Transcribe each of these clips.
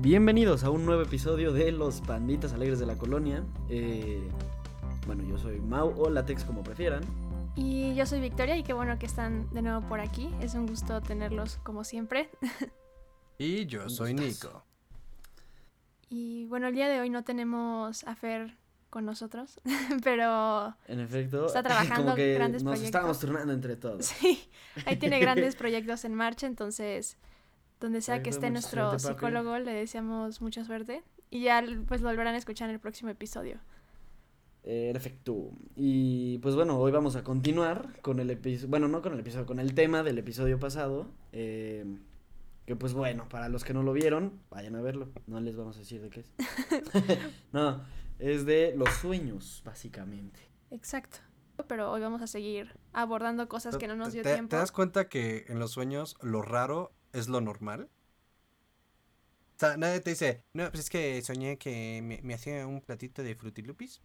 Bienvenidos a un nuevo episodio de Los Panditas Alegres de la Colonia. Eh, bueno, yo soy Mau o Latex como prefieran. Y yo soy Victoria y qué bueno que están de nuevo por aquí. Es un gusto tenerlos como siempre. Y yo soy Nico. Y bueno, el día de hoy no tenemos a Fer con nosotros, pero En efecto, Está trabajando como que grandes nos proyectos. estábamos turnando entre todos. sí, ahí tiene grandes proyectos en marcha, entonces donde sea Ahí que esté nuestro suerte, papi. psicólogo le deseamos mucha suerte y ya pues lo volverán a escuchar en el próximo episodio. Eh, Perfecto. Y pues bueno, hoy vamos a continuar con el episodio, bueno, no con el episodio, con el tema del episodio pasado. eh, que pues bueno, para los que no lo vieron, vayan a verlo. No les vamos a decir de qué es. no, es de los sueños, básicamente. Exacto. Pero hoy vamos a seguir abordando cosas que no nos dio ¿Te, tiempo. te das cuenta que en los sueños lo raro es lo normal? O sea, nadie te dice, no, pues es que soñé que me, me hacía un platito de frutilupis.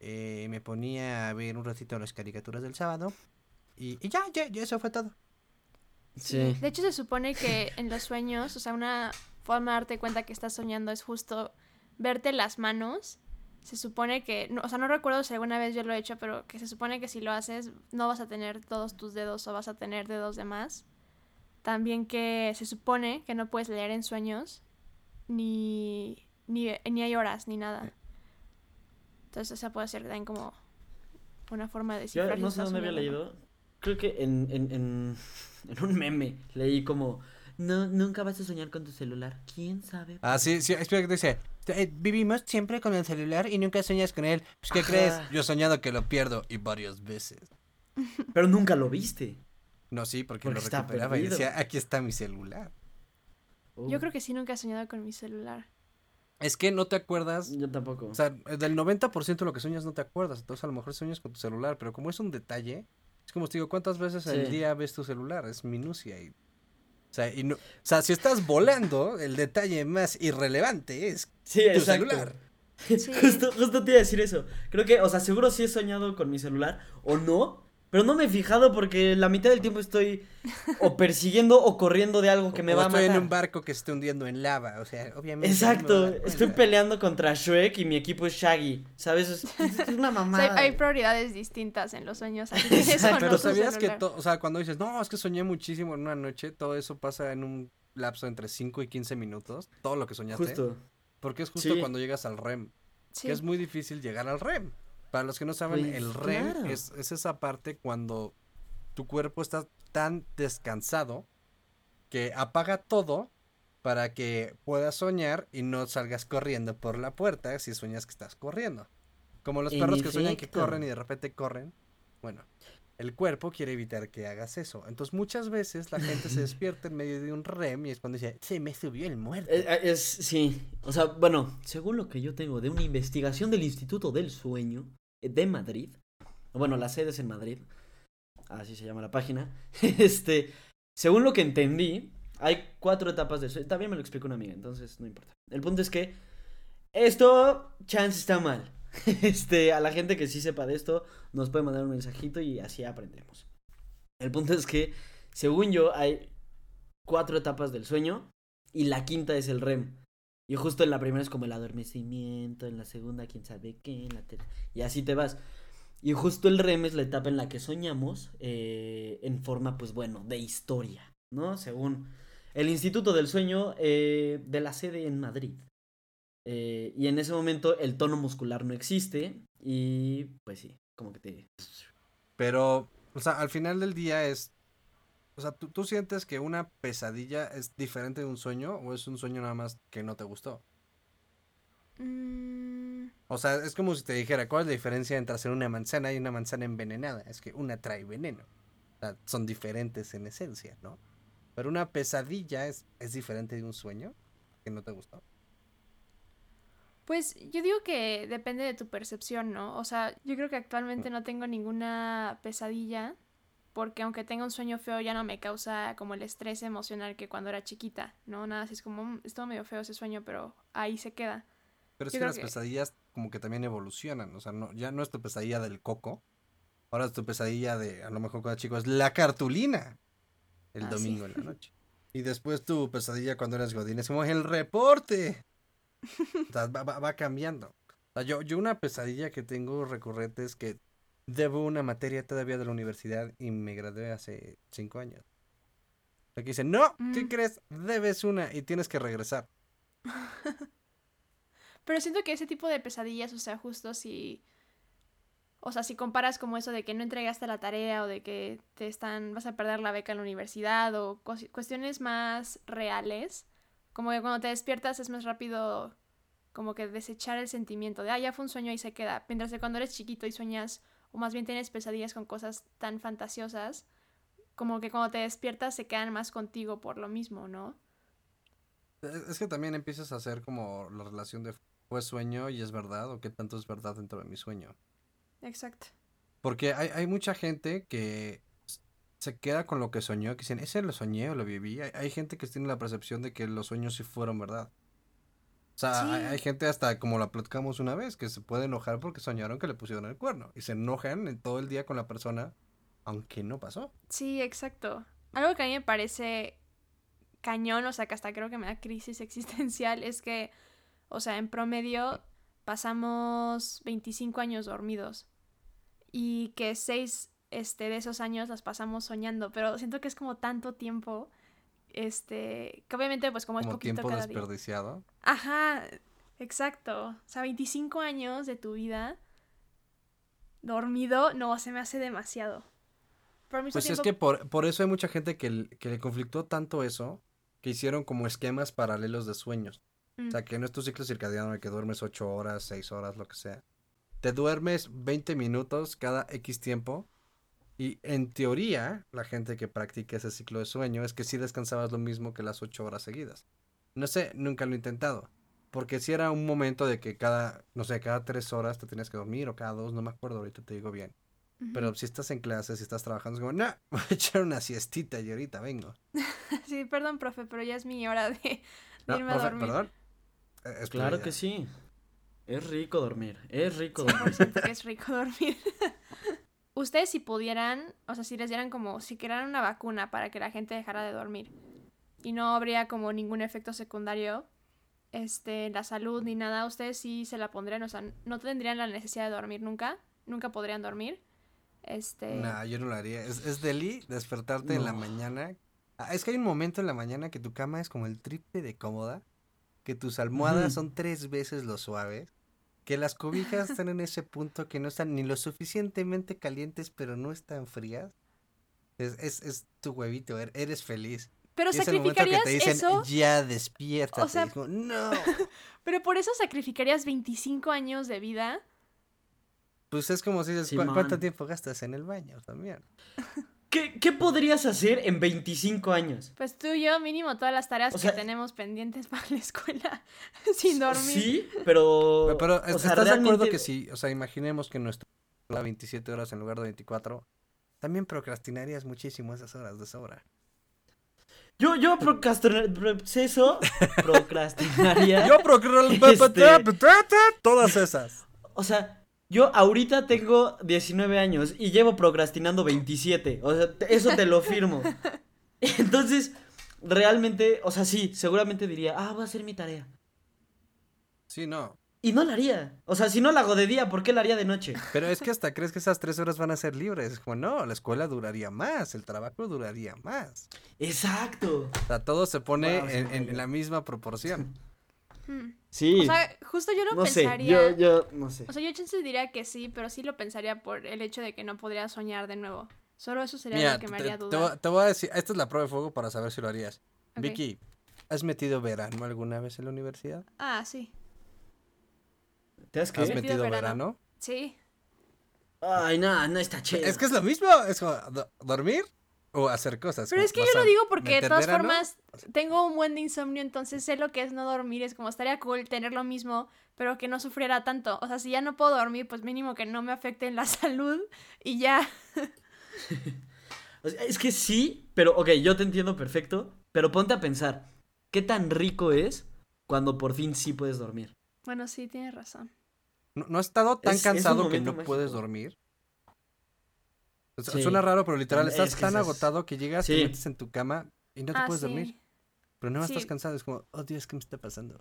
eh, me ponía a ver un ratito las caricaturas del sábado. Y, y ya, ya, ya, eso fue todo. Sí. De hecho, se supone que en los sueños, o sea, una forma de darte cuenta que estás soñando es justo verte las manos. Se supone que, no, o sea, no recuerdo si alguna vez yo lo he hecho, pero que se supone que si lo haces no vas a tener todos tus dedos o vas a tener dedos de más. También que se supone que no puedes leer en sueños, ni, ni, ni hay horas, ni nada. Entonces, esa puede ser también como una forma de Yo descifrar. si no sé dónde había leído. Creo que en, en, en, en un meme leí como, no, nunca vas a soñar con tu celular. ¿Quién sabe? Ah, sí, sí, espera que te dice, "Eh, vivimos siempre con el celular y nunca sueñas con él. Pues, ¿qué Ajá. crees? Yo he soñado que lo pierdo y varias veces. Pero nunca lo viste. No, sí, porque, Porque lo recuperaba y decía, aquí está mi celular. Yo creo que sí nunca he soñado con mi celular. Es que no te acuerdas Yo tampoco. O sea, del 90% de lo que sueñas no te acuerdas. Entonces a lo mejor sueñas con tu celular. Pero como es un detalle, es como te digo, ¿cuántas veces al Sí. día ves tu celular? Es minucia. Y, o, sea, y no, o sea, si estás volando, el detalle más irrelevante es sí, tu exacto. celular. Sí. Justo, justo te iba a decir eso. Creo que, o sea, seguro sí he soñado con mi celular o no. Pero no me he fijado porque la mitad del tiempo estoy o persiguiendo o corriendo de algo que me O va a estoy matar. en un barco que se esté hundiendo en lava. O sea, obviamente. Exacto, estoy peleando contra Shrek y mi equipo es Shaggy. ¿Sabes? Es, es una O sea, mamada. hay, prioridades distintas en los sueños. así que eso Exacto. no Pero sabías que, celular. o sea, cuando dices, no, es que soñé muchísimo en una noche, todo eso pasa en un lapso entre 5 y 15 minutos. Todo lo que soñaste. Justo. Porque es justo Sí. cuando llegas al REM. Sí. que es muy difícil llegar al REM. Para los que no saben, Pues, el REM claro. es, es esa parte cuando tu cuerpo está tan descansado que apaga todo para que puedas soñar y no salgas corriendo por la puerta si sueñas que estás corriendo. Como los En perros que sueñan que corren y de repente corren. Bueno, el cuerpo quiere evitar que hagas eso. Entonces muchas veces la gente se despierta en medio de un REM y es cuando dice, se me subió el muerto. Es, Eh, es- sí, o sea, bueno, según lo que yo tengo de una investigación del Instituto del Sueño eh, de Madrid, bueno, la sede es en Madrid, así se llama la página, este, según lo que entendí, hay cuatro etapas del sueño, también me lo explicó una amiga, entonces no importa. El punto es que esto, chance está mal. Este, a la gente que sí sepa de esto, nos puede mandar un mensajito y así aprendemos. El punto es que, según yo, hay cuatro etapas del sueño y la quinta es el REM. Y justo en la primera es como el adormecimiento, en la segunda quién sabe qué, en la tercera, y así te vas. Y justo el REM es la etapa en la que soñamos eh, en forma, pues bueno, de historia, ¿no? Según el Instituto del Sueño eh, de la sede en Madrid. Eh, y en ese momento el tono muscular no existe y pues sí, como que te... Pero, o sea, al final del día es. O sea, ¿tú, tú sientes que una pesadilla es diferente de un sueño o es un sueño nada más que no te gustó? Mm, O sea, es como si te dijera, ¿cuál es la diferencia entre hacer una manzana y una manzana envenenada? Es que una trae veneno. O sea, son diferentes en esencia, ¿no? Pero una pesadilla es, es diferente de un sueño que no te gustó. Pues yo digo que depende de tu percepción, ¿no? O sea, yo creo que actualmente no tengo ninguna pesadilla porque aunque tenga un sueño feo ya no me causa como el estrés emocional que cuando era chiquita, ¿no? Nada, así es como, "Mm, estuvo medio feo ese sueño, pero ahí se queda. Pero es que las que- pesadillas como que también evolucionan. O sea, no, ya no es tu pesadilla del coco. Ahora es tu pesadilla de, a lo mejor cuando chico, es la cartulina. El Ah, sí. domingo en la noche. Y después tu pesadilla cuando eres Godín es como el reporte. O sea, va, va- va cambiando. O sea, yo, yo una pesadilla que tengo recurrente es que debo una materia todavía de la universidad y me gradué hace cinco años. Que dicen, no, ¿qué Mm. crees? Debes una y tienes que regresar. Pero siento que ese tipo de pesadillas, o sea, justo si. O sea, si comparas como eso de que no entregaste la tarea o de que te están. vas a perder la beca en la universidad o cuestiones más reales, como que cuando te despiertas es más rápido como que desechar el sentimiento de, ah, ya fue un sueño y se queda. Mientras que cuando eres chiquito y sueñas, o más bien tienes pesadillas con cosas tan fantasiosas, como que cuando te despiertas se quedan más contigo por lo mismo, ¿no? Es que también empiezas a hacer como la relación de fue sueño y es verdad o qué tanto es verdad dentro de mi sueño. Exacto. Porque hay, hay mucha gente que se queda con lo que soñó, que dicen, ese lo soñé o lo viví. Hay, hay gente que tiene la percepción de que los sueños sí fueron verdad. O sea, hay, Sí. hay gente hasta como la platicamos una vez, que se puede enojar porque soñaron que le pusieron el cuerno. Y se enojan en todo el día con la persona, aunque no pasó. Sí, exacto. Algo que a mí me parece cañón, o sea, que hasta creo que me da crisis existencial, es que, o sea, en promedio pasamos 25 años dormidos y que seis este, de esos años las pasamos soñando, pero siento que es como tanto tiempo, este, que obviamente pues como, es Como poquito tiempo cada día. desperdiciado. Ajá, exacto. O sea, 25 años de tu vida dormido, no, se me hace demasiado. Pero Pues es que por, por eso hay mucha gente que, que le conflictó tanto eso, que hicieron como esquemas paralelos de sueños. Mm. O sea, que no es tu ciclo circadiano en el que duermes 8 horas, 6 horas, lo que sea. Te duermes 20 minutos cada X tiempo. Y en teoría, la gente que practica ese ciclo de sueño es que sí descansabas lo mismo que las 8 horas seguidas. No sé, nunca lo he intentado. Porque si era un momento de que cada, no sé, cada 3 horas te tenías que dormir o cada 2, no me acuerdo, ahorita te digo bien. Pero si estás en clase, si estás trabajando, es como, no, voy a echar una siestita y ahorita vengo. Sí, perdón, profe, pero ya es mi hora de, de No, irme a profe, dormir. perdón. Eh, es Claro que sí. Es rico dormir. Es rico dormir. 100% que es rico dormir. Ustedes si pudieran, o sea, si les dieran como, si crearan una vacuna para que la gente dejara de dormir y no habría como ningún efecto secundario, este, en la salud ni nada, ustedes sí se la pondrían, o sea, no tendrían la necesidad de dormir nunca, nunca podrían dormir. Este, Nah, yo no lo haría. Es, es deli despertarte en la No. mañana. Ah, es que hay un momento en la mañana que tu cama es como el triple de cómoda, que tus almohadas son tres veces lo suaves, que las cobijas están en ese punto que no están ni lo suficientemente calientes, pero no están frías. Es, es, es tu huevito, er- eres feliz. pero Y es el momento que sacrificarías te dicen, eso, ya despierta. O sea- no. pero por eso sacrificarías 25 años de vida. Pues es como si dices, "¿Cu- Simón. ¿cuánto tiempo gastas en el baño también? ¿Qué, ¿Qué podrías hacer en 25 años? Pues tú y yo, mínimo todas las tareas O que tenemos pendientes para la escuela sin dormir. Sí, pero. Pero, pero, o ¿est- sea, ¿estás de acuerdo que si, o sea, imaginemos que nuestro da 27 horas en lugar de 24, también procrastinarías muchísimo esas horas de sobra? Yo, yo procrastinar- proceso, procrastinaría. Yo procrastinaría todas esas. O sea, yo ahorita tengo 19 años y llevo procrastinando 27. O sea, eso te lo firmo. Entonces, realmente, o sea, sí, seguramente diría, ah, voy a hacer mi tarea. Sí, no. Y no la haría. O sea, si no la hago de día, ¿por qué la haría de noche? Pero es que hasta crees que esas tres horas van a ser libres. Es como, no, la escuela duraría más, el trabajo duraría más. Exacto. O sea, todo se pone Wow, en, la misma proporción. Hmm. Sí. O sea, justo yo lo no sé, pensaría. yo, yo, no sé. O sea, yo chance diría que sí, pero sí lo pensaría por el hecho de que no podría soñar de nuevo. Solo eso sería Mira, lo que me haría te dudar. te voy a decir, esta es la prueba de fuego para saber si lo harías. Vicky, ¿has metido verano alguna vez en la universidad? Ah, sí. ¿Te has ¿Has metido metido verano? verano? Sí. Ay, no, no está chido. Es que es lo mismo, es dormir o hacer cosas. Pero es que yo lo digo porque de todas formas tengo un buen de insomnio, entonces sé lo que es no dormir. Es como estaría cool tener lo mismo, pero que no sufriera tanto. O sea, si ya no puedo dormir, pues mínimo que no me afecte en la salud y ya. Es que sí, pero, ok, yo te entiendo perfecto, pero ponte a pensar, ¿qué tan rico es cuando por fin sí puedes dormir? Bueno, sí, tienes razón. ¿No, no has estado tan Es- es un cansado que no mágico. puedes dormir? Sí. Suena raro, pero literal, Es estás que tan agotado que llegas, te Sí. metes en tu cama y no te ah, puedes sí. dormir. Pero no Sí. estás cansado, es como, oh Dios, ¿qué me está pasando?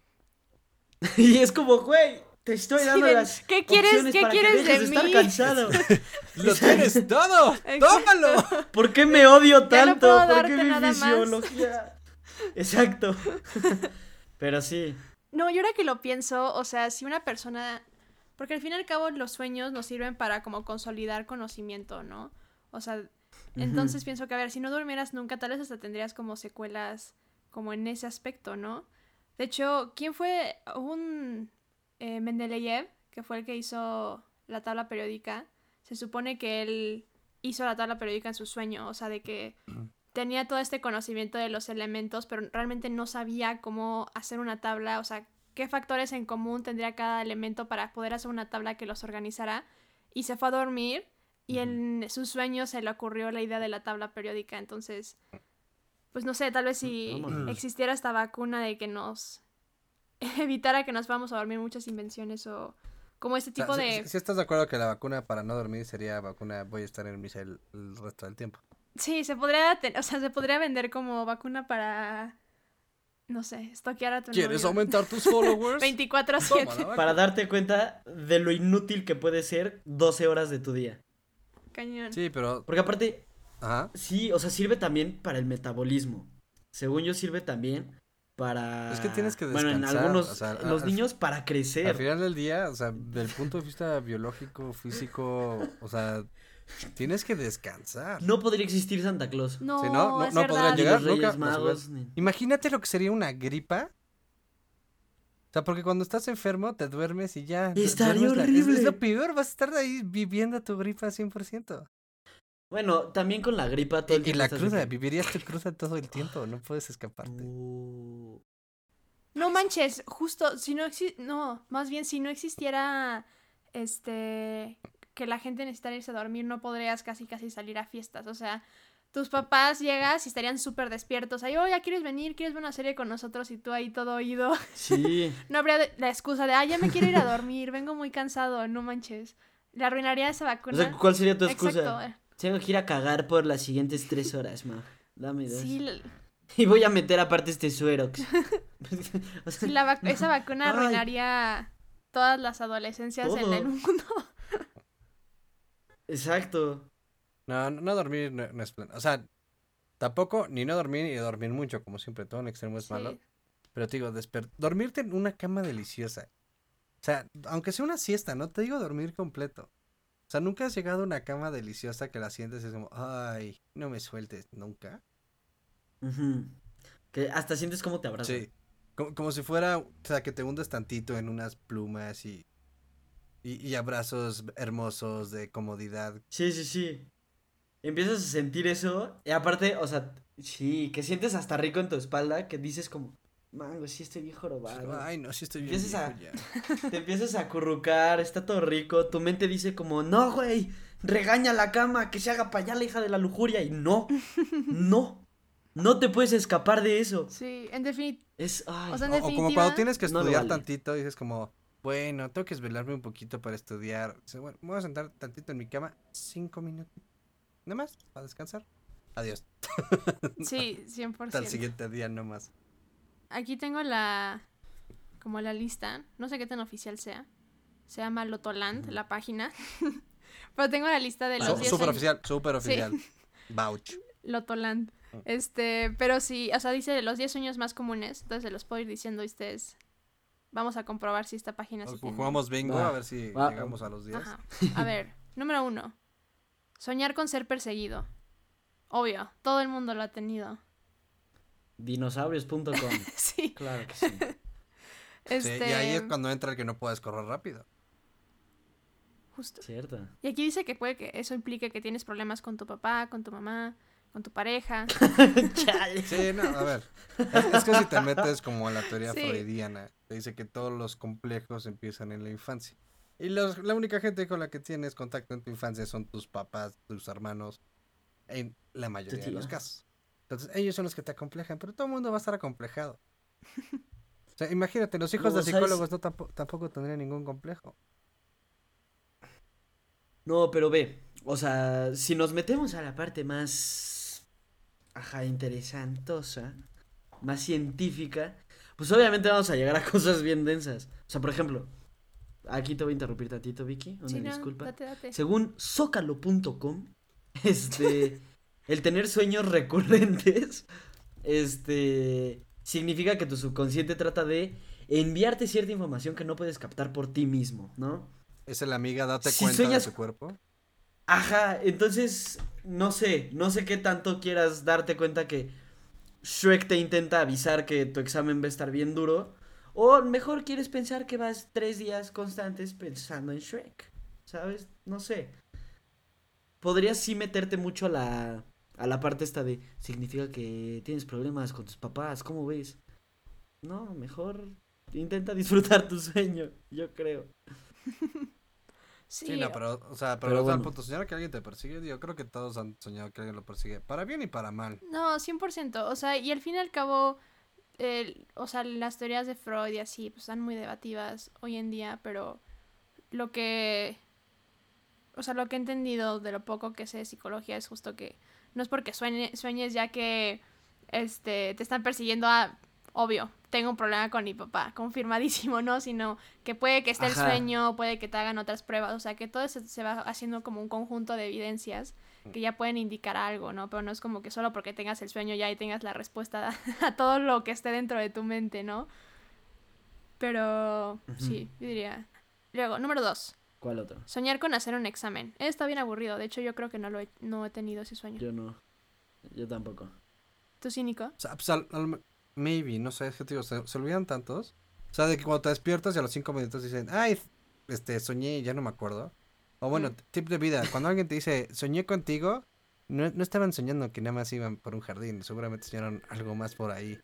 Y es como, güey, te estoy dando las ¿qué quieres- opciones qué para quieres que dejes de de estar mí? cansado. ¡Lo tienes todo! ¡Tómalo! ¿Por qué me odio Ya no tanto? puedo ¿Por qué mi nada más. fisiología? Exacto. Pero sí. No, y ahora que lo pienso, o sea, si una persona, porque al fin y al cabo los sueños nos sirven para como consolidar conocimiento, ¿no? O sea, entonces pienso que, a ver, si no durmieras nunca, tal vez hasta tendrías como secuelas como en ese aspecto, ¿no? De hecho, ¿quién fue un eh, Mendeleev, que fue el que hizo la tabla periódica? Se supone que él hizo la tabla periódica en su sueño, o sea, de que tenía todo este conocimiento de los elementos, pero realmente no sabía cómo hacer una tabla, o sea, qué factores en común tendría cada elemento para poder hacer una tabla que los organizara. Y se fue a dormir y en su sueño se le ocurrió la idea de la tabla periódica. Entonces, pues no sé, tal vez si existiera esta vacuna de que nos evitara que nos vamos a dormir muchas invenciones o como este O sea, tipo de... si, si estás de acuerdo que la vacuna para no dormir sería vacuna voy a estar en misa el, el resto del tiempo. Sí, se podría, ten- o sea, se podría vender como vacuna para, no sé, estoquear a tu ¿Quieres novio. aumentar tus followers? 24 a Toma 7. la vacuna. Para darte cuenta de lo inútil que puede ser 12 horas de tu día. Cañón. Sí, pero... Porque aparte, Ajá. sí, o sea, sirve también para el metabolismo. Según yo, sirve también para. Es que tienes que Bueno, en descansar, algunos. o sea, en al- los al- niños para Al crecer. final del día, o sea, del punto de vista biológico, físico, o sea, tienes que descansar. No podría existir Santa Claus. No, Sí, no, no- no Ni llegar nunca, Magos. ni- Imagínate lo que sería una gripa. O sea, porque cuando estás enfermo te duermes y ya. du- Estaría la- es- Es, horrible. lo peor, vas a estar ahí viviendo tu gripa 100%. Bueno, también con la gripa todo Y, el y tiempo la estás cruda, así. vivirías tu cruda todo el tiempo, no puedes escaparte. Uh, No manches, justo, si no exi- no, más bien si no existiera, este, que la gente necesitara irse a dormir, no podrías casi casi salir a fiestas, o sea, tus papás llegas y estarían súper despiertos, ahí, oh, ya quieres venir, quieres ver una serie con nosotros y tú ahí todo oído, Sí. no habría la excusa de, ah, ya me quiero ir a dormir, vengo muy cansado, no manches, le arruinaría esa O vacuna. sea, ¿cuál sería tu excusa? Exacto, Tengo que ir a cagar por las siguientes tres horas, ma. Dame dos. sí, Y voy a meter aparte este suerox. O sea, sí, la vac- esa vacuna Ay. arruinaría todas las adolescencias en el mundo. Exacto. No, no, dormir no, no es plan. O sea, tampoco ni no dormir ni dormir mucho, como siempre, todo en extremo es malo. Pero te digo, dormirte en una cama deliciosa. O sea, aunque sea una siesta, no te digo dormir completo. O sea, nunca has llegado a una cama deliciosa que la sientes y es como, ay, no me sueltes nunca. Que hasta sientes como te abrazan. Sí. Como, como si fuera, o sea, que te hundes tantito en unas plumas y, y, y abrazos hermosos de comodidad. Sí, sí, sí. Empiezas a sentir eso. Y aparte, o sea, sí, que sientes hasta rico en tu espalda. Que dices como, mango, sí estoy bien jorobado. Ay, no, sí estoy bien. Empiezas viejo a- ya. Te empiezas a acurrucar, está todo rico. Tu mente dice como, no, güey, regaña la cama, que se haga para allá la hija de la lujuria. Y no, no, no te puedes escapar de eso. Sí, en definitiva. Es, ay, O sea, en O, o como definitiva- cuando tienes que no estudiar vale. tantito, dices como, bueno, tengo que desvelarme un poquito para estudiar. Dice, bueno, me voy a sentar tantito en mi cama, cinco minutos. Nada más, para descansar. Adiós. Sí, Hasta el 100%. siguiente día nomás. Aquí tengo la. Como la lista. No sé qué tan oficial sea. Se llama Lotoland, la página. Pero tengo la lista de los Su- 10 Súper años- oficial, súper Sí. oficial. Vouch. Lotoland. Mm. Este, pero sí, o sea, dice los 10 sueños más comunes. Entonces se los puedo ir diciendo y ustedes. Vamos a comprobar si esta página sí tiene. Jugamos bingo a ver si llegamos a los 10. Ajá. A ver, número uno. Soñar con ser perseguido. Obvio, todo el mundo lo ha tenido. Dinosaurios.com. Sí. Claro que sí. Sí, Este, y ahí es cuando entra el que no puedes correr rápido. Justo. Cierto. Y aquí dice que puede que eso implique que tienes problemas con tu papá, con tu mamá, con tu pareja. Chale. Sí, no, a ver. Es, es que si te metes como a la teoría Sí. freudiana, te dice que todos los complejos empiezan en la infancia. Y los, la única gente con la que tienes contacto en tu infancia son tus papás, tus hermanos, en la mayoría de los casos. Entonces, ellos son los que te acomplejan, pero todo el mundo va a estar acomplejado. O sea, imagínate, los hijos No, de ¿sabes? psicólogos no tampo- tampoco tendrían ningún complejo. No, pero ve, o sea, si nos metemos a la parte más, ajá, interesantosa, más científica, pues obviamente vamos a llegar a cosas bien densas. O sea, por ejemplo, aquí te voy a interrumpir tantito, Vicky, una Sí, no, disculpa. date, date. Según zócalo.com, este, el tener sueños recurrentes, este, significa que tu subconsciente trata de enviarte cierta información que no puedes captar por ti mismo, ¿no? Es la amiga, date Si cuenta sueñas- de tu cuerpo. Ajá, entonces, no sé, no sé qué tanto quieras darte cuenta que Shrek te intenta avisar que tu examen va a estar bien duro, o mejor quieres pensar que vas tres días constantes pensando en Shrek, ¿sabes? No sé. Podrías sí meterte mucho a la, a la parte esta de, significa que tienes problemas con tus papás, ¿cómo ves? No, mejor intenta disfrutar tu sueño, yo creo. Sí, Sí, no, pero, o sea, pero, Pero bueno. punto, soñar que alguien te persigue, yo creo que todos han soñado que alguien lo persigue, para bien y para mal. No, 100%. O sea, y al fin y al cabo, el- o sea, las teorías de Freud y así, pues están muy debativas hoy en día, pero lo que... O sea, lo que he entendido de lo poco que sé de psicología es justo que no es porque sueñe- sueñes ya que este, te están persiguiendo a... Obvio, tengo un problema con mi papá, confirmadísimo, ¿no? Sino que puede que esté el sueño, puede que te hagan otras pruebas, o sea, que todo se, se va haciendo como un conjunto de evidencias que ya pueden indicar algo, ¿no? Pero no es como que solo porque tengas el sueño ya y tengas la respuesta a, a todo lo que esté dentro de tu mente, ¿no? Pero sí, yo diría. Luego, número dos, ¿Cuál otro? soñar con hacer un examen. Está bien aburrido, de hecho yo creo que no lo he, no he tenido ese sueño. Yo no, yo tampoco. ¿Tú cínico? O sea, pues, al- al- maybe, no sé, es que te digo, se, se olvidan tantos. O sea, de que cuando te despiertas y a los cinco minutos dicen, ay, este, soñé y ya no me acuerdo. O bueno, Mm. tip de vida, cuando alguien te dice, soñé contigo, no, no estaban soñando que nada más iban por un jardín, seguramente soñaron algo más por ahí.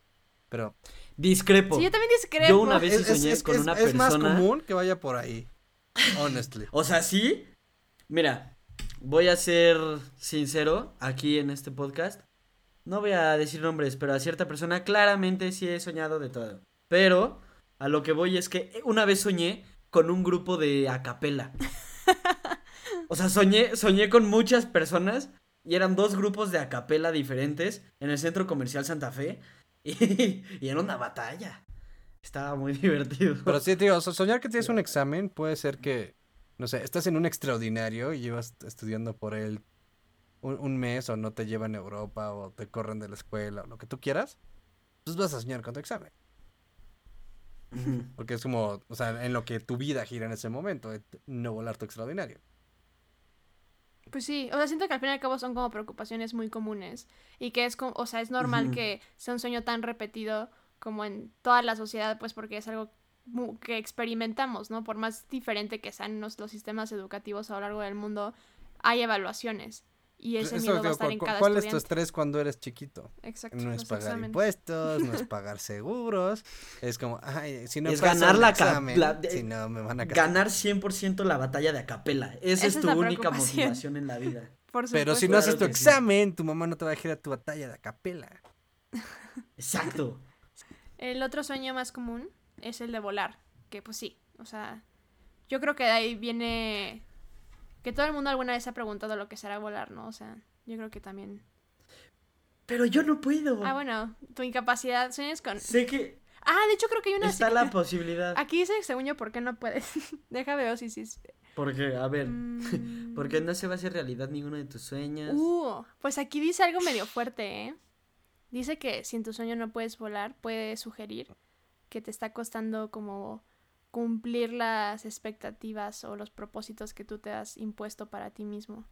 Pero Discrepo. Sí, yo también discrepo. Yo una vez sí soñé con una es más persona- común que vaya por ahí, honestly. O sea, sí. Mira, voy a ser sincero aquí en este podcast. No voy a decir nombres, pero a cierta persona claramente sí he soñado de todo. Pero a lo que voy es que una vez soñé con un grupo de acapela. O sea, soñé, soñé con muchas personas y eran dos grupos de acapela diferentes en el centro comercial Santa Fe y, y era una batalla. Estaba muy divertido. Pero sí, tío, so- soñar que tienes un examen puede ser que, no sé, estás en un extraordinario y llevas estudiando por él un, un mes o no te llevan a Europa o te corren de la escuela o lo que tú quieras, pues vas a soñar con tu examen. Porque es como, o sea, en lo que tu vida gira en ese momento, de no volar tu extraordinario. Pues sí, o sea, siento que al fin y al cabo son como preocupaciones muy comunes y que es como, o sea, es normal que sea un sueño tan repetido como en toda la sociedad, pues porque es algo que experimentamos, ¿no? Por más diferente que sean los, los sistemas educativos a lo largo del mundo, hay evaluaciones y ese Eso, miedo va a estar ¿cu- en cada ¿Cuál es tu estudiante. estrés cuando eres chiquito? Exacto, No es pagar exámenes. impuestos, no es pagar seguros, es como, ay, si no Es paso ganar la examen, la- de- si no me van a. Ganar 100% la batalla de acapela. Esa, Esa es tu única motivación en la vida. Por Pero si no haces tu sí. examen, tu mamá no te va a dejar a tu batalla de acapela. Exacto. El otro sueño más común es el de volar, que pues sí, o sea, yo creo que de ahí viene que todo el mundo alguna vez se ha preguntado lo que será volar, ¿no? O sea, yo creo que también. Pero yo no puedo. Ah, bueno, tu incapacidad, sueñas con... Sé que Ah, de hecho creo que hay una... está la posibilidad. Aquí dice, según yo, ¿por qué no puedes? Deja ver si sí. Porque, a ver, Mm. porque no se va a hacer realidad ninguno de tus sueños. Uh, pues aquí dice algo medio fuerte, ¿eh? Dice que si en tu sueño no puedes volar, puede sugerir que te está costando como cumplir las expectativas o los propósitos que tú te has impuesto para ti mismo.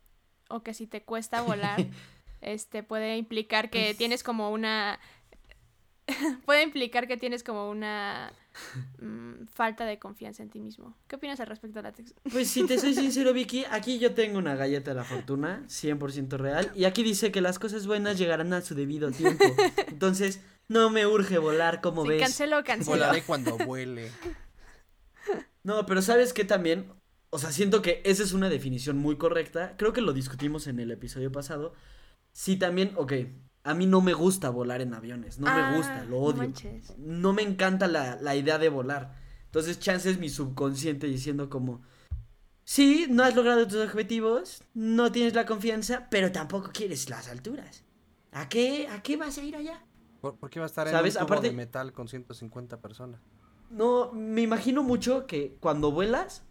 O que si te cuesta volar, este puede implicar que Pues- tienes como una puede implicar que tienes como una falta de confianza en ti mismo. ¿Qué opinas al respecto de la tex- Pues si te soy sincero, Vicky, aquí yo tengo una galleta de la fortuna, 100% real, y aquí dice que las cosas buenas llegarán a su debido tiempo. Entonces, no me urge volar, como Sí, ves. cancelo, cancelo. Volaré cuando vuele. No, pero ¿sabes qué también? O sea, siento que esa es una definición muy correcta. Creo que lo discutimos en el episodio pasado. Sí, también, ok. A mí no me gusta volar en aviones. No me gusta, ah, lo odio. No me encanta la, la idea de volar. Entonces, chance es mi subconsciente diciendo como. Sí, no has logrado tus objetivos, no tienes la confianza, pero tampoco quieres las alturas. ¿A qué, a qué vas a ir allá? ¿Por, qué va a estar en un tubo de metal con 150 personas? no, me imagino mucho que cuando vuelas,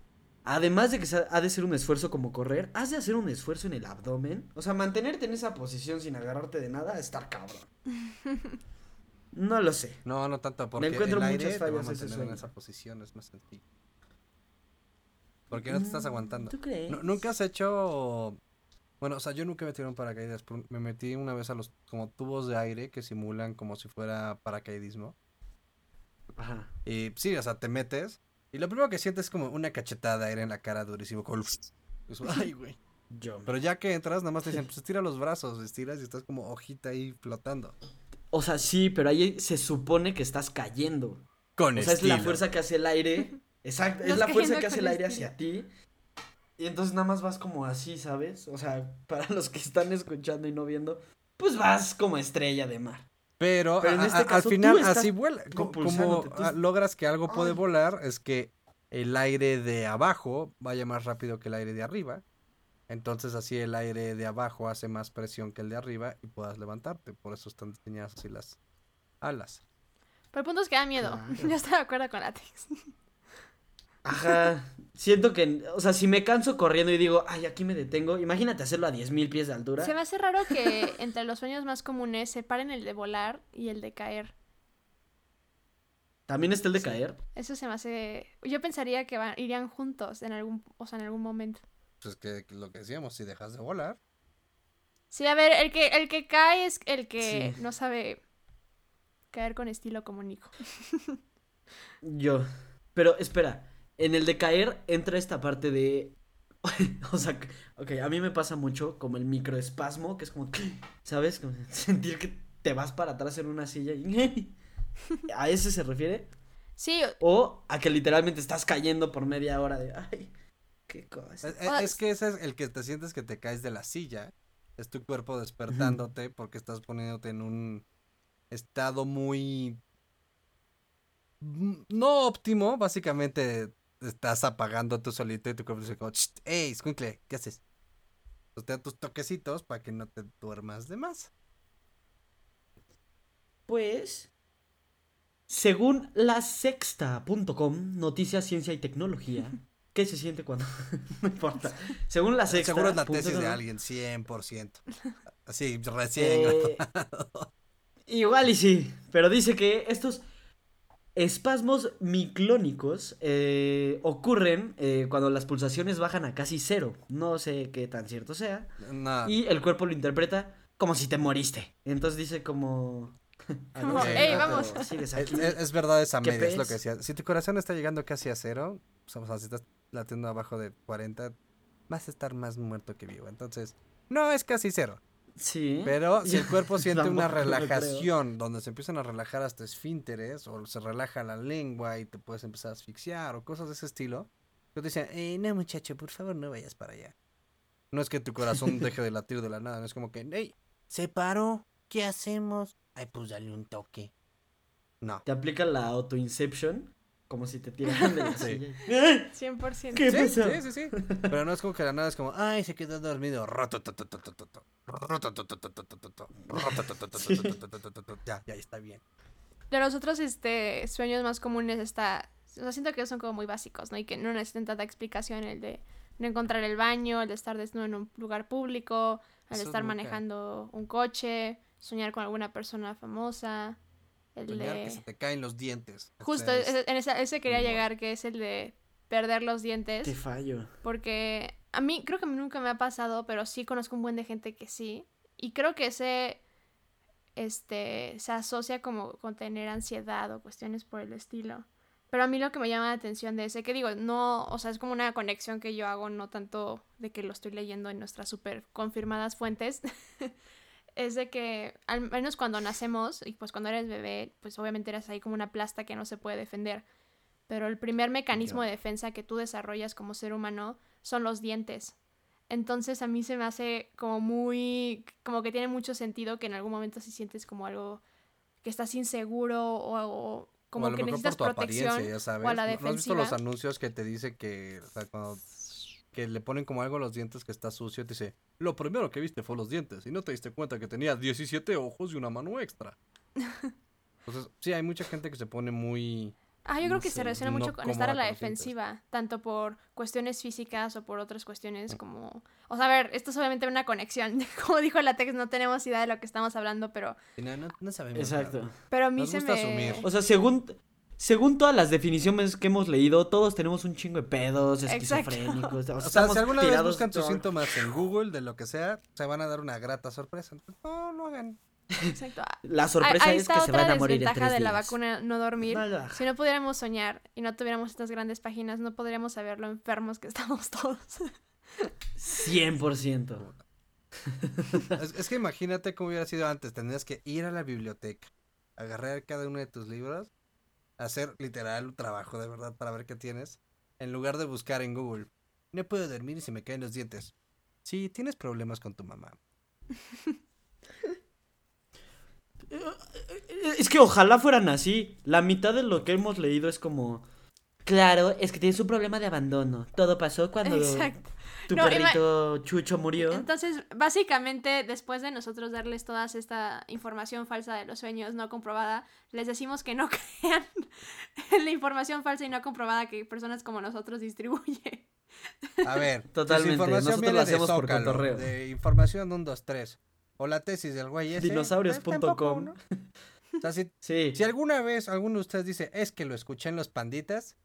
además de que ha de ser un esfuerzo como correr, has de hacer un esfuerzo en el abdomen. O sea, mantenerte en esa posición sin agarrarte de nada, estar cabrón. No lo sé. No, no tanto porque me encuentro muchas fallas en esa posición, es más sencillo. Porque no te estás mm, aguantando. ¿Tú crees? Nunca has hecho bueno, o sea, yo nunca me tiré un paracaídas, me metí una vez a los como tubos de aire que simulan como si fuera paracaidismo. Ajá. Y sí, o sea, te metes. Y lo primero que sientes es como una cachetada de aire en la cara durísimo. Ay, güey. Pero ya que entras, nada más te dicen, pues estira los brazos, estiras y estás como hojita ahí flotando. O sea, sí, pero ahí se supone que estás cayendo. Con o sea, es la fuerza que hace el aire. Exacto, es la fuerza que hace el aire hacia ti. Y entonces nada más vas como así, ¿sabes? O sea, para los que están escuchando y no viendo, pues vas como estrella de mar. Pero, al final así vuela. Como logras que algo puede volar es que el aire de abajo vaya más rápido que el aire de arriba. Entonces así el aire de abajo hace más presión que el de arriba y puedas levantarte. Por eso están diseñadas así las alas. Pero el punto es que da miedo. Yo estoy de acuerdo con Latex. Ajá. Siento que, o sea, si me canso corriendo y digo, ay, aquí me detengo, imagínate hacerlo a 10.000 pies de altura. Se me hace raro que entre los sueños más comunes separen el de volar y el de caer. ¿También está el de caer? Eso se me hace... Yo pensaría que irían juntos en algún, o sea, en algún momento. Pues que lo que decíamos, si dejas de volar. Sí, a ver, el que, el que cae es el que no sabe caer con estilo como Nico. yo. Pero espera, en el de caer entra esta parte de... o sea, ok, a mí me pasa mucho como el microespasmo, que es como, ¿sabes? Sentir que te vas para atrás en una silla y... ¿A ese se refiere? Sí. O a que literalmente estás cayendo por media hora de... Ay, qué cosa. Es, que ese es el que te sientes que te caes de la silla. Es tu cuerpo despertándote porque estás poniéndote en un estado muy... Mm, no óptimo, básicamente estás apagando tú solito y tu cuerpo dice como, hey, escuincle, ¿qué haces? Pues te dan tus toquecitos para que no te duermas de más. Pues, según la sexta.com, noticias, ciencia y tecnología, ¿qué se siente cuando? no importa. Según la sexta. Seguro es la tesis de alguien, 100%. Así, recién eh, Igual y sí, pero dice que estos Espasmos miclónicos eh, ocurren eh, cuando las pulsaciones bajan a casi cero. No sé qué tan cierto sea. Y el cuerpo lo interpreta como si te moriste. Entonces dice como... Ah, vamos. Es, es, verdad esa media, es lo que decía. Si tu corazón está llegando casi a cero, pues, o sea, si estás latiendo abajo de 40, vas a estar más muerto que vivo. Entonces, no es casi cero. Pero si el cuerpo siente una relajación, donde se empiezan a relajar hasta esfínteres, o se relaja la lengua y te puedes empezar a asfixiar, o cosas de ese estilo, yo te decía, eh, no muchacho, por favor no vayas para allá. No es que tu corazón deje de latir de la nada, no es como que, hey, se paró, ¿qué hacemos? Ay, pues dale un toque. No. Te aplica la autoinception como si te tiraran de la silla. 100%. ¿Qué sí, pasó? sí, sí, sí. Pero no es como que la nada es como, ay, se quedó dormido. Ya, ya está bien. De los otros este, sueños más comunes está, o sea, siento que son como muy básicos, ¿no? Y que no necesitan tanta explicación, el de no encontrar el baño, el de estar desnudo en un lugar público, el de estar manejando un coche, soñar con alguna persona famosa el Soñar de... que se te caen los dientes. Justo, Ese es- ese, en esa- ese quería muy llegar, que es el de perder los dientes. Qué fallo. Porque a mí, creo que nunca me ha pasado, pero sí conozco un buen de gente que sí. Y creo que ese, este, se asocia como con tener ansiedad o cuestiones por el estilo. Pero a mí lo que me llama la atención de ese, que digo, no, o sea, es como una conexión que yo hago, no tanto de que lo estoy leyendo en nuestras súper confirmadas fuentes, es de que al menos cuando nacemos, y pues cuando eres bebé, pues obviamente eres ahí como una plasta que no se puede defender. Pero el primer mecanismo de defensa que tú desarrollas como ser humano son los dientes. Entonces a mí se me hace como muy, como que tiene mucho sentido que en algún momento si sientes como algo que estás inseguro o, o como o a lo que mejor necesitas por tu protección. apariencia, ya sabes. o a la ¿No- ¿No has visto los defensiva. anuncios que te dice que, o sea, cuando que le ponen como algo a los dientes que está sucio, te dice, lo primero que viste fue los dientes y no te diste cuenta que tenía 17 ojos y una mano extra. Entonces, sí, hay mucha gente que se pone muy... Ah, yo No creo que sé, se relaciona no mucho con estar a la dientes. defensiva, tanto por cuestiones físicas o por otras cuestiones como... O sea, a ver, esto es obviamente una conexión. Como dijo la Tex, no tenemos idea de lo que estamos hablando, pero, No, no, no sabemos. Exacto. nada. pero a mí Nos se gusta me... asumir. O sea, según, según todas las definiciones que hemos leído, todos tenemos un chingo de pedos, Exacto. esquizofrénicos. O sea, O sea, estamos si alguna vez tirados buscan tus síntomas en Google, de lo que sea, se van a dar una grata sorpresa. No lo hagan. Exacto. Ah, La sorpresa ahí es que se van a morir en tres de la vacuna no dormir. Nada. Si no pudiéramos soñar y no tuviéramos estas grandes páginas, no podríamos saber lo enfermos que estamos todos. 100%. Es, es que imagínate cómo hubiera sido antes. Tendrías que ir a la biblioteca, agarrar cada uno de tus libros, hacer literal trabajo de verdad para ver qué tienes, en lugar de buscar en Google. No puedo dormir y se me caen los dientes. Sí, tienes problemas con tu mamá. Es que ojalá fueran así. La mitad de lo que hemos leído es como... Claro, es que tienes un problema de abandono. Todo pasó cuando Exacto. tu No, perrito Chucho murió. Entonces, básicamente, después de nosotros darles toda esta información falsa de los sueños no comprobada, les decimos que no crean en la información falsa y no comprobada que personas como nosotros distribuyen. A ver, su Totalmente, información nosotros hacemos por Zócalo, cotorreo. De información 1, 2, 3. O la tesis del güey ese. Dinosaurios.com. pues, si, Sí. si alguna vez alguno de ustedes dice, es que lo escuché en los panditas,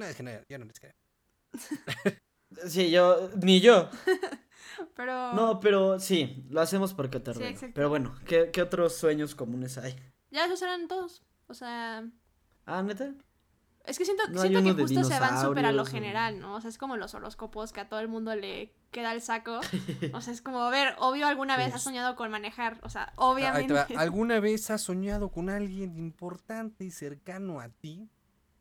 no, es que no, yo no les creo. Sí, yo... Ni yo. Pero. No, pero sí, lo hacemos por cotorreo. Sí, exacto. pero bueno, ¿qué, ¿qué otros sueños comunes hay? Ya esos eran todos. O sea. Ah, ¿neta? Es que siento, No siento que justo se van súper a lo general, ¿no? O sea, es como los horóscopos que a todo el mundo le queda el saco. O sea, es como, a ver, obvio alguna vez has soñado con manejar. O sea, obviamente. te. ¿Alguna vez has soñado con alguien importante y cercano a ti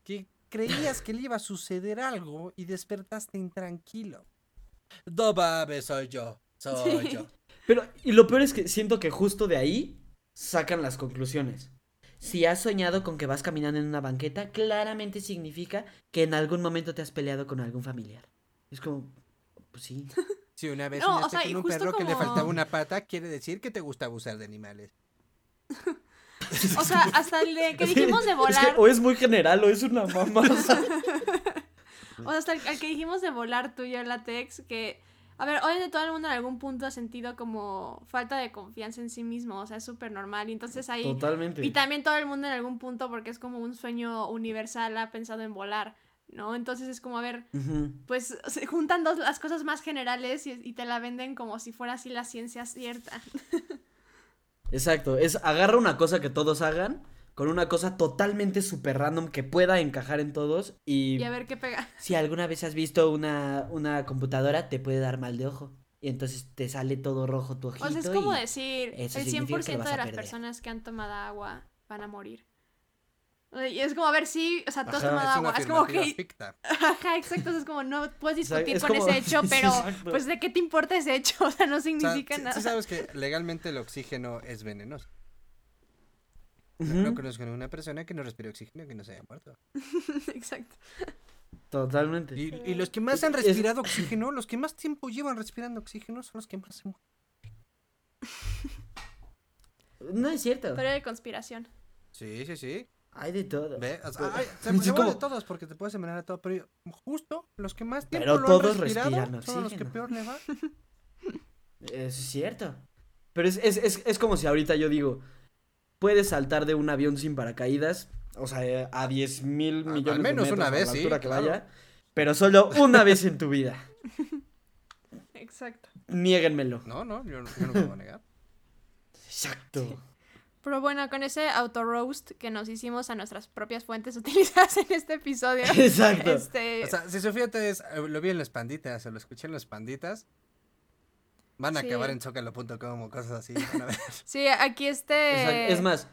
que creías que le iba a suceder algo y despertaste intranquilo? No mames, soy yo, soy Sí. yo. Pero, y lo peor es que siento que justo de ahí sacan las conclusiones. Si has soñado con que vas caminando en una banqueta, claramente significa que en algún momento te has peleado con algún familiar. Es como, pues sí. Si una vez No, o soñaste sea, y con un perro que le faltaba una pata, quiere decir que te gusta abusar de animales. O sea, hasta el de que dijimos de Es volar. que o es muy general o es una mamá. O sea, hasta el, el que dijimos de volar tú y yo, Latex, que. A ver, obviamente todo el mundo en algún punto ha sentido como falta de confianza en sí mismo, o sea, es súper normal. Y entonces ahí. Totalmente. Y también todo el mundo en algún punto, porque es como un sueño universal, ha pensado en volar, ¿no? Entonces es como, a ver, pues se juntan dos las cosas más generales y, y te la venden como si fuera así la ciencia cierta. Exacto, es agarra una cosa que todos hagan con una cosa totalmente super random que pueda encajar en todos y, Y a ver qué pega. si alguna vez has visto una, una computadora te puede dar mal de ojo y entonces te sale todo rojo tu ojito O sea, es como y- decir, el eso significa que 100% lo vas de las perder. personas que han tomado agua van a morir. Y es como, a ver, sí, o sea, tú has tomado es agua. Es como que, ficta. ajá, exacto, es como, no puedes sea, discutir es con como- ese hecho, sí, pero, pues, ¿de qué te importa ese hecho? O sea, no O sea, significa sí- nada. sí sabes que legalmente el oxígeno es venenoso. Ujú, No conozco a una persona que no respire oxígeno que no se haya muerto. Exacto. Totalmente. Y, y los que más han Es- respirado oxígeno, los que más tiempo llevan respirando oxígeno son los que más se mueren. No es cierto. Pero de conspiración. Sí, sí, sí. Hay de todo. Ve, o sea, se, mueren como- de todos porque te puedes envenenar de todo, pero justo los que más tiempo Pero lo todos han respirado respiran son los que peor le va. Es cierto. Pero es, es, es, es como si ahorita yo digo, puedes saltar de un avión sin paracaídas, o sea, eh, a 10 mil A- al millones menos de metros una a vez, la sí, altura que claro. vaya, pero solo una vez en tu vida. Exacto. Niéguenmelo. No, no, yo, no- yo no a negar. Exacto. Pero bueno, con ese auto-roast que nos hicimos a nuestras propias fuentes utilizadas en este episodio. Exacto. Este, O sea, si Sofía te es- eh, lo vi en las panditas o lo escuché en las panditas, van a Sí. acabar en zócalo.com o cosas así. van a ver. sí, aquí este... Exacto. Es más,